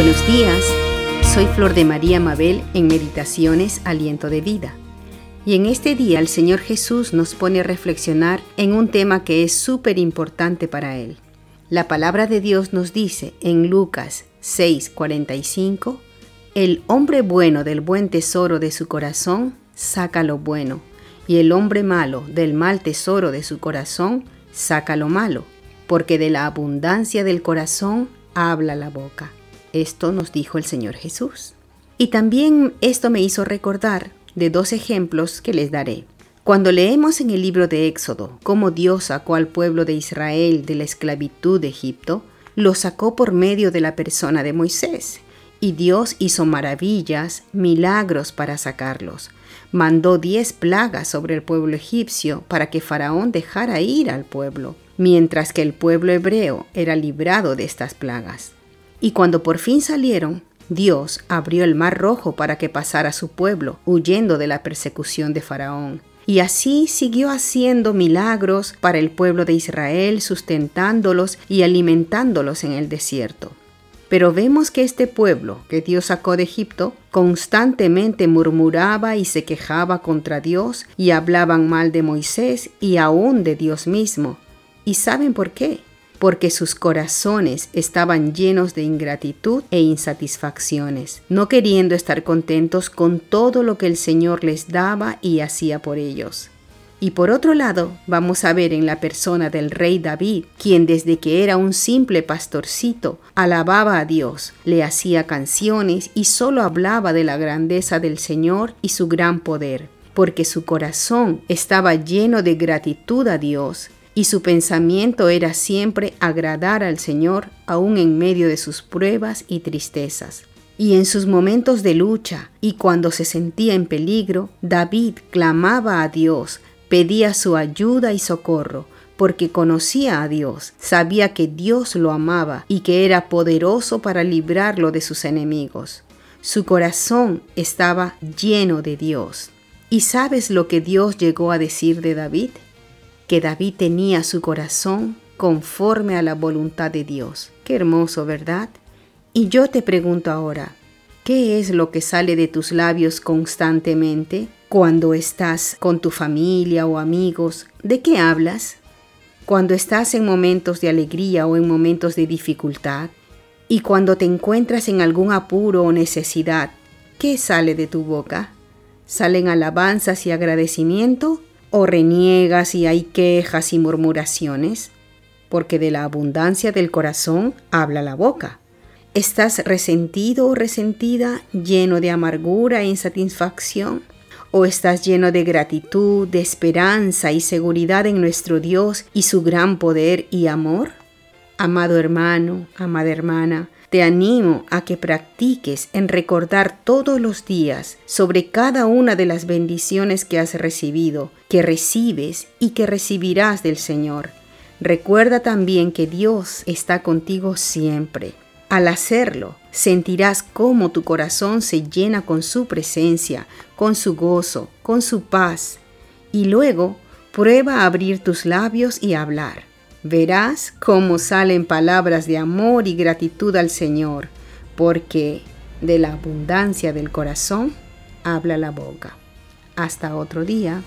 Buenos días, soy Flor de María Mabel en Meditaciones Aliento de Vida. Y en este día el Señor Jesús nos pone a reflexionar en un tema que es súper importante para Él. La palabra de Dios nos dice en Lucas 6:45, El hombre bueno del buen tesoro de su corazón saca lo bueno, y el hombre malo del mal tesoro de su corazón saca lo malo, porque de la abundancia del corazón habla la boca. Esto nos dijo el Señor Jesús. Y también esto me hizo recordar de dos ejemplos que les daré. Cuando leemos en el libro de Éxodo cómo Dios sacó al pueblo de Israel de la esclavitud de Egipto, lo sacó por medio de la persona de Moisés. Y Dios hizo maravillas, milagros para sacarlos. Mandó diez plagas sobre el pueblo egipcio para que Faraón dejara ir al pueblo, mientras que el pueblo hebreo era librado de estas plagas. Y cuando por fin salieron, Dios abrió el mar rojo para que pasara su pueblo, huyendo de la persecución de Faraón. Y así siguió haciendo milagros para el pueblo de Israel, sustentándolos y alimentándolos en el desierto. Pero vemos que este pueblo que Dios sacó de Egipto constantemente murmuraba y se quejaba contra Dios y hablaban mal de Moisés y aún de Dios mismo. ¿Y saben por qué? Porque sus corazones estaban llenos de ingratitud e insatisfacciones, no queriendo estar contentos con todo lo que el Señor les daba y hacía por ellos. Y por otro lado, vamos a ver en la persona del rey David, quien desde que era un simple pastorcito alababa a Dios, le hacía canciones y solo hablaba de la grandeza del Señor y su gran poder, porque su corazón estaba lleno de gratitud a Dios y su pensamiento era siempre agradar al Señor aun en medio de sus pruebas y tristezas. Y en sus momentos de lucha y cuando se sentía en peligro, David clamaba a Dios, pedía su ayuda y socorro, porque conocía a Dios, sabía que Dios lo amaba y que era poderoso para librarlo de sus enemigos. Su corazón estaba lleno de Dios. ¿Y sabes lo que Dios llegó a decir de David? Que David tenía su corazón conforme a la voluntad de Dios. Qué hermoso, ¿verdad? Y yo te pregunto ahora, ¿qué es lo que sale de tus labios constantemente cuando estás con tu familia o amigos? ¿De qué hablas? Cuando estás en momentos de alegría o en momentos de dificultad, y cuando te encuentras en algún apuro o necesidad, ¿qué sale de tu boca? ¿Salen alabanzas y agradecimiento o reniegas y hay quejas y murmuraciones, porque de la abundancia del corazón habla la boca. ¿Estás resentido o resentida, lleno de amargura e insatisfacción? ¿O estás lleno de gratitud, de esperanza y seguridad en nuestro Dios y su gran poder y amor? Amado hermano, amada hermana, te animo a que practiques en recordar todos los días sobre cada una de las bendiciones que has recibido, que recibes y que recibirás del Señor. Recuerda también que Dios está contigo siempre. Al hacerlo, sentirás cómo tu corazón se llena con su presencia, con su gozo, con su paz. Y luego, prueba a abrir tus labios y hablar. Verás cómo salen palabras de amor y gratitud al Señor, porque de la abundancia del corazón habla la boca. Hasta otro día.